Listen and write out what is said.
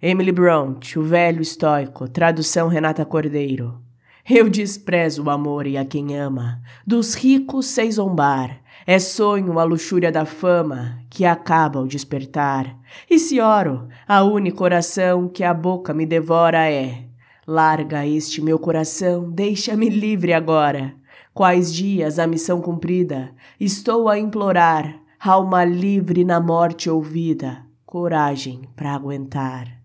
Emily Bront, o velho estoico, tradução Renata Cordeiro. Eu desprezo o amor e a quem ama, dos ricos sei zombar. É sonho a luxúria da fama que acaba ao despertar. E se oro, a única oração que a boca me devora é: Larga este meu coração, deixa-me livre agora. Quais dias a missão cumprida, estou a implorar, alma livre na morte ouvida, coragem para aguentar.